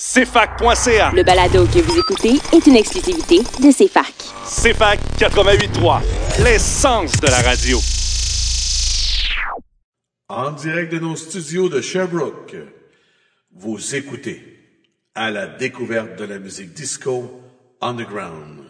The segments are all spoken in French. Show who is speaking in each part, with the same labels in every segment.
Speaker 1: CFAC.ca.
Speaker 2: Le balado que vous écoutez est une exclusivité de CFAC.
Speaker 1: CFAC 88.3, l'essence de la radio.
Speaker 3: En direct de nos studios de Sherbrooke, vous écoutez à la découverte de la musique disco underground.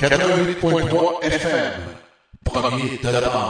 Speaker 3: 88.3 FM. Premier de la.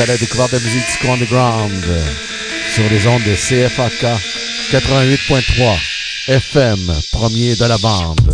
Speaker 3: À la découverte de la musique disco underground sur les ondes de CFAK 88.3 FM, premier de la bande.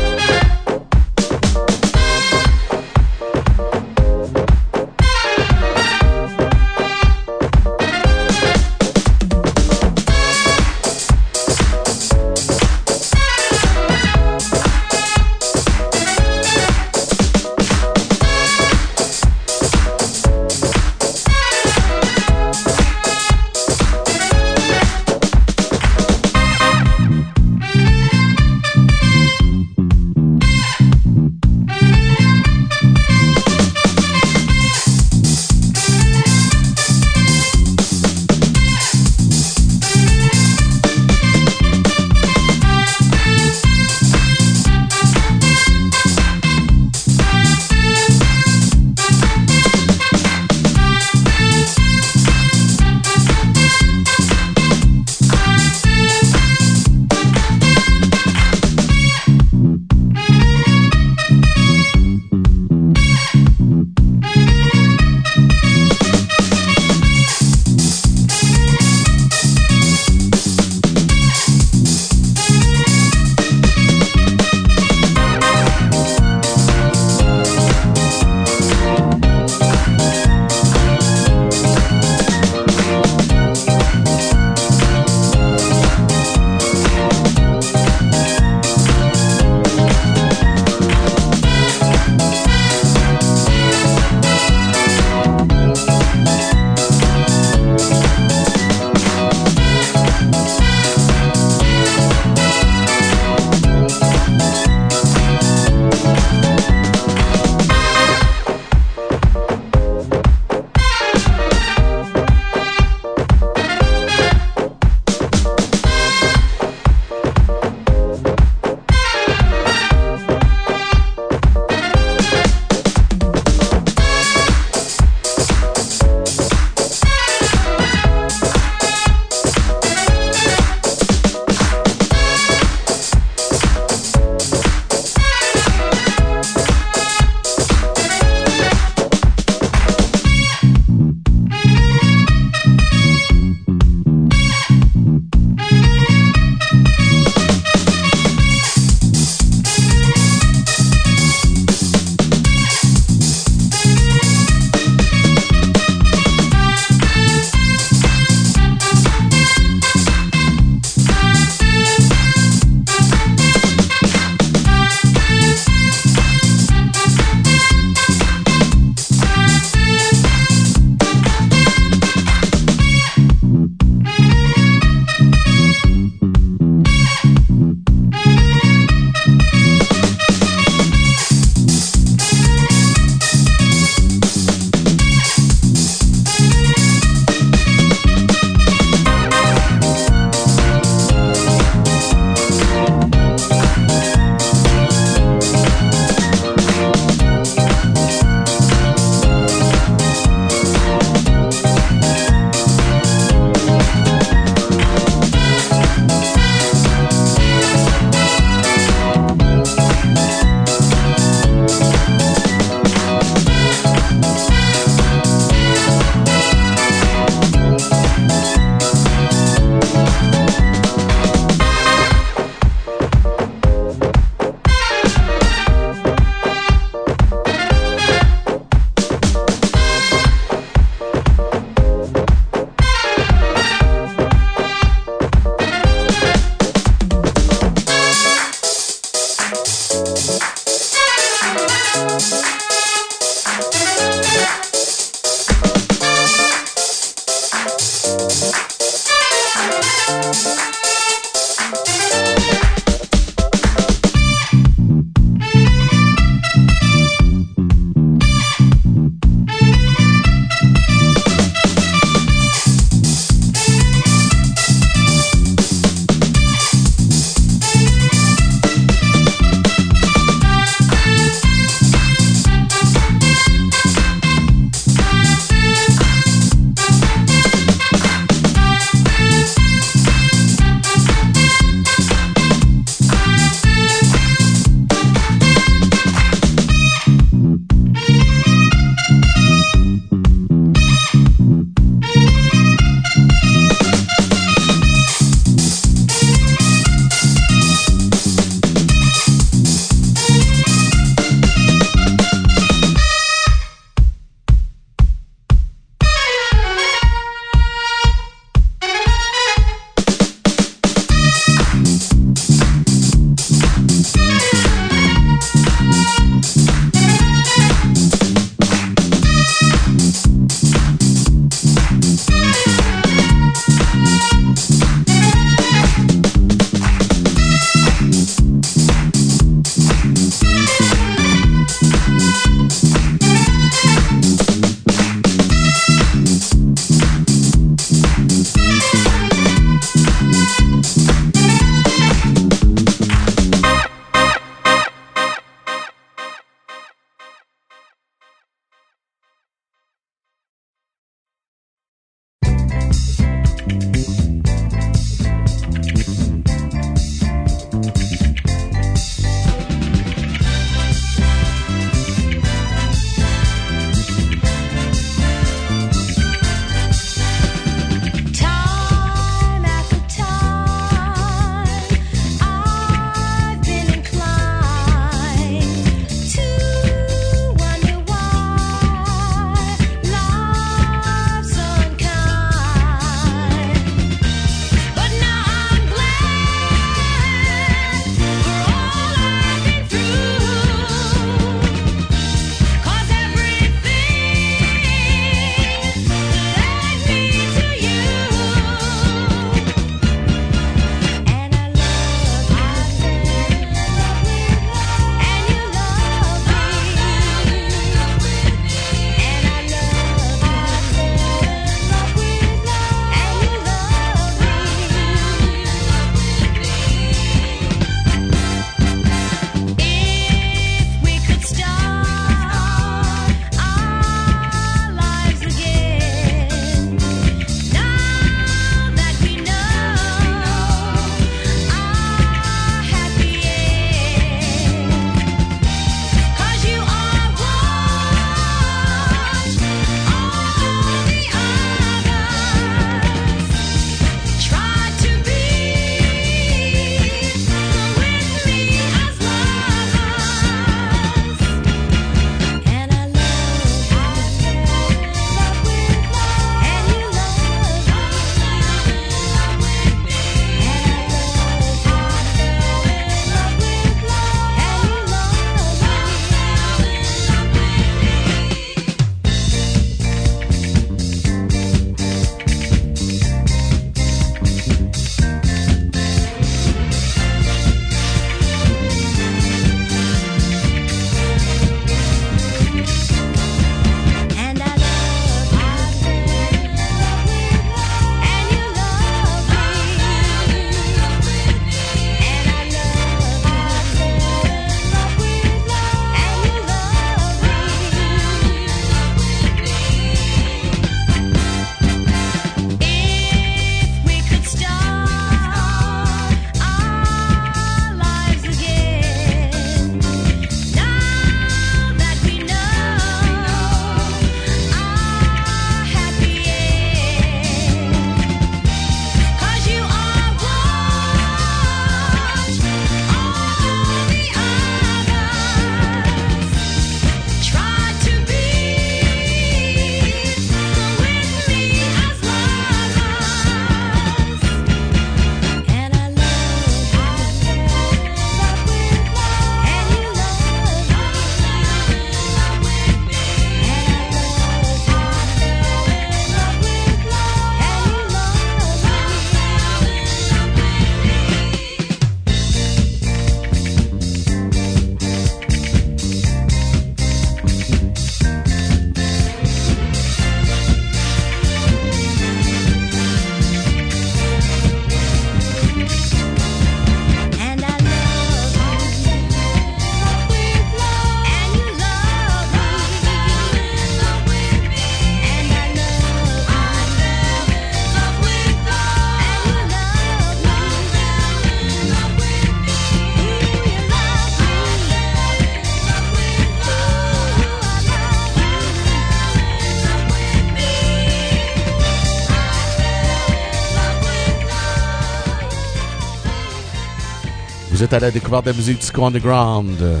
Speaker 3: À la découverte de la musique disco underground euh,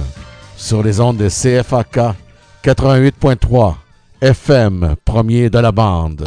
Speaker 3: sur les ondes de CFAK 88.3 FM, premier de la bande.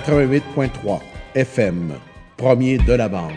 Speaker 3: 88.3 FM, premier de la bande.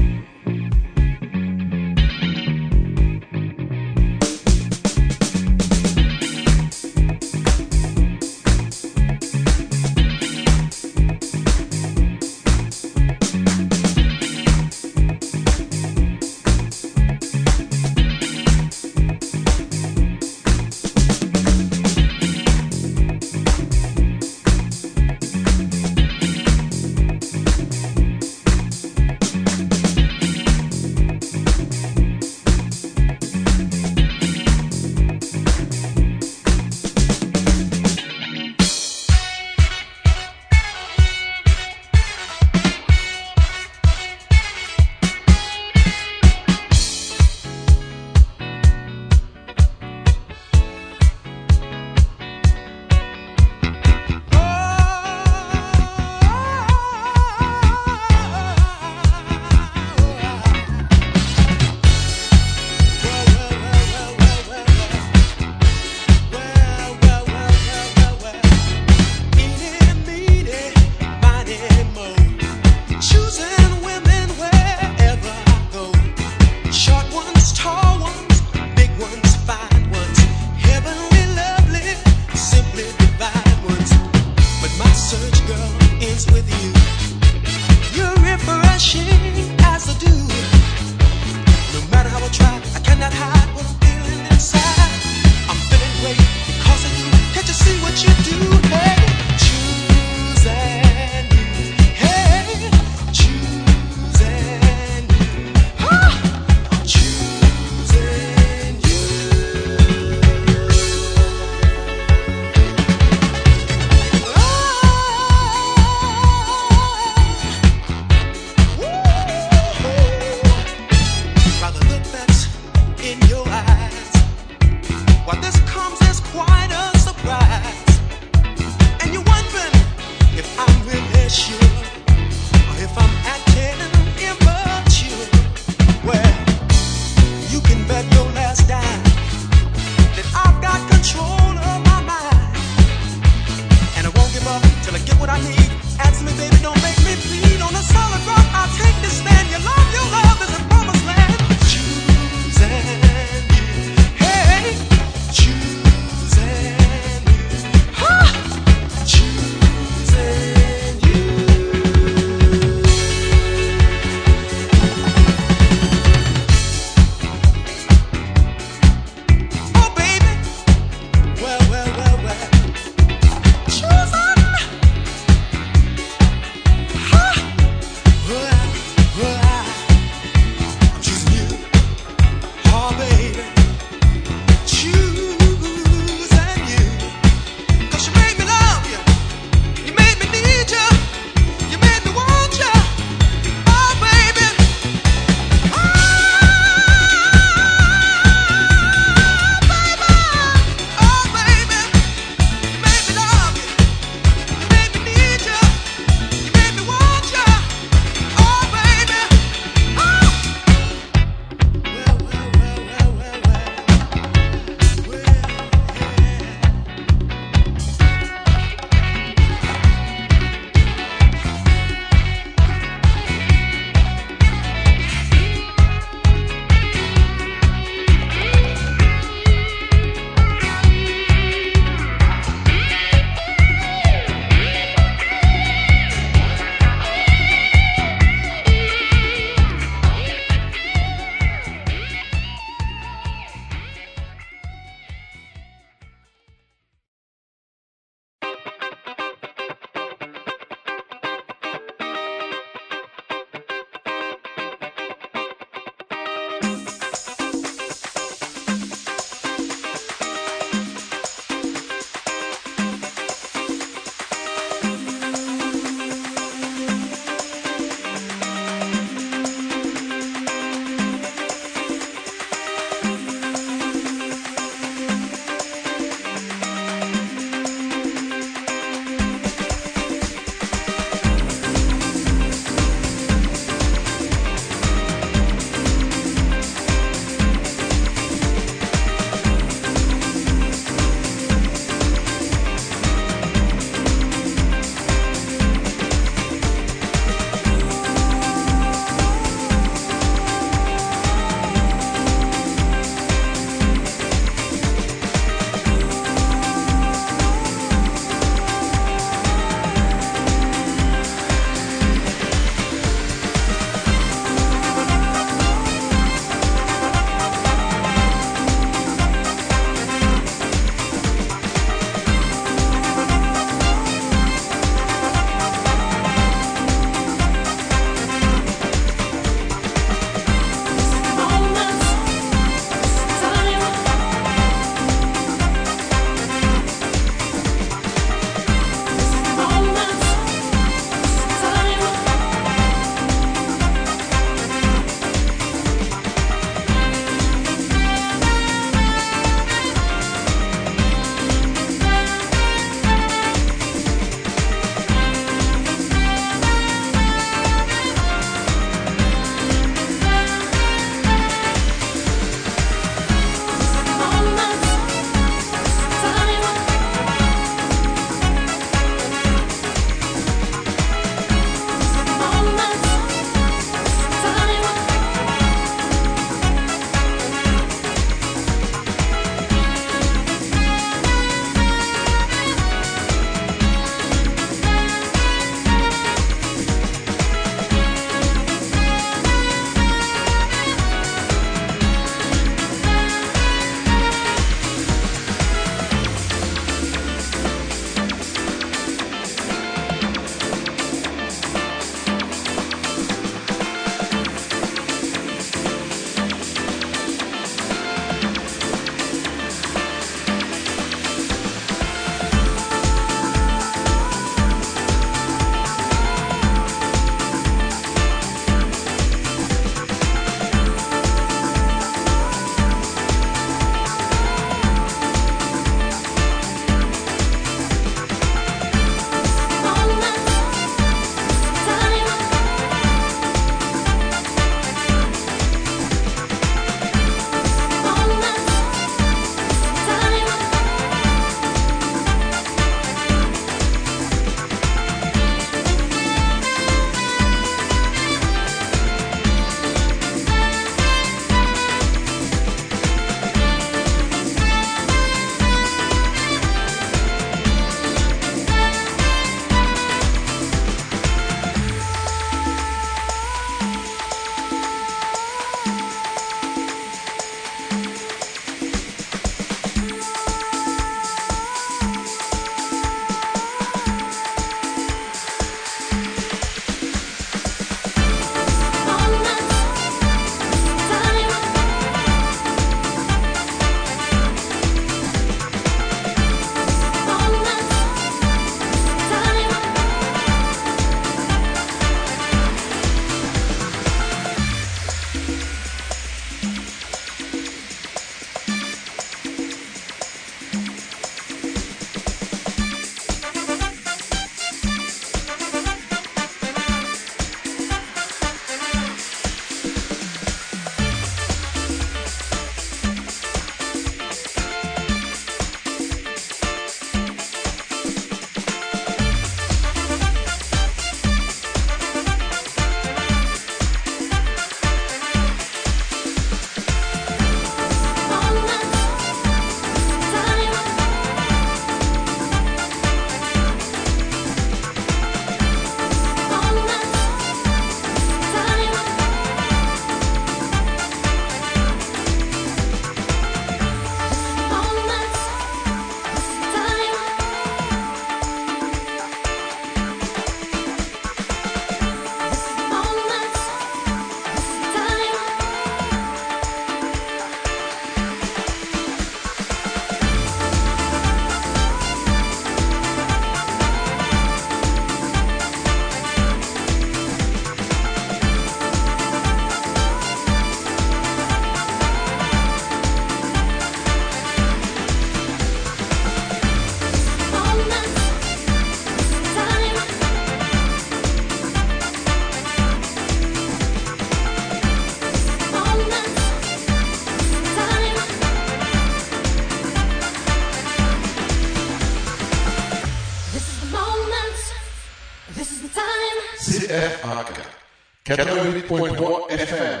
Speaker 3: 88.3 FM,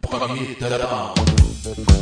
Speaker 3: premier de la bande.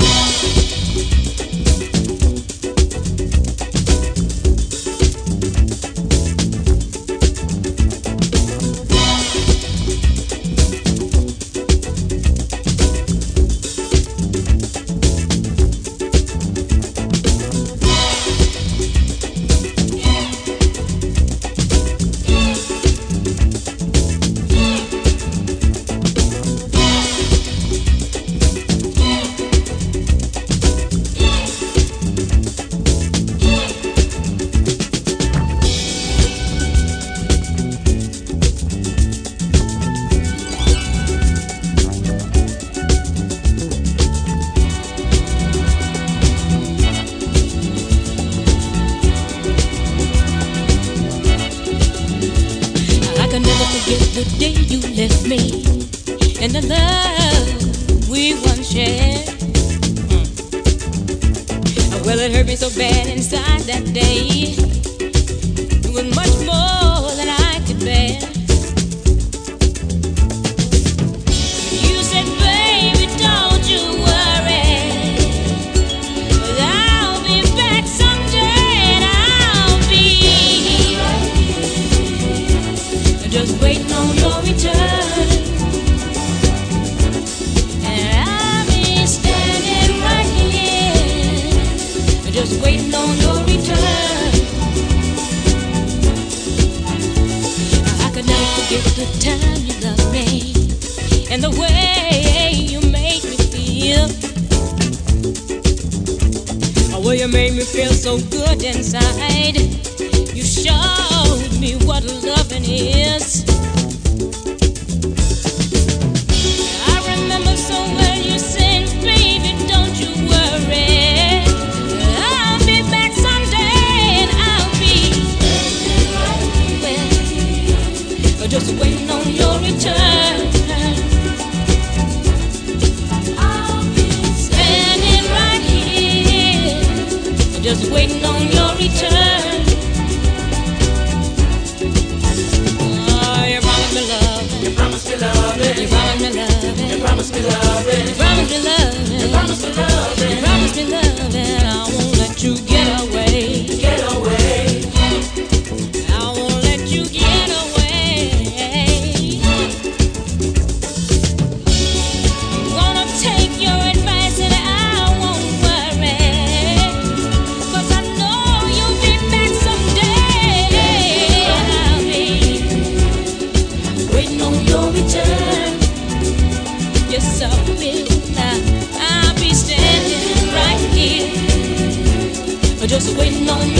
Speaker 4: Well, you made me feel so good inside. You showed me what loving is. I remember so well you said, baby, don't you worry. I'll be back someday and I'll be well, just waiting on your return. Just waiting on your return. Oh, you promised me love. You promised me love. You promised me love. You promised me love. You promised me love. You promised me love. You promised me love, and I won't let you get away. Get away. Waiting on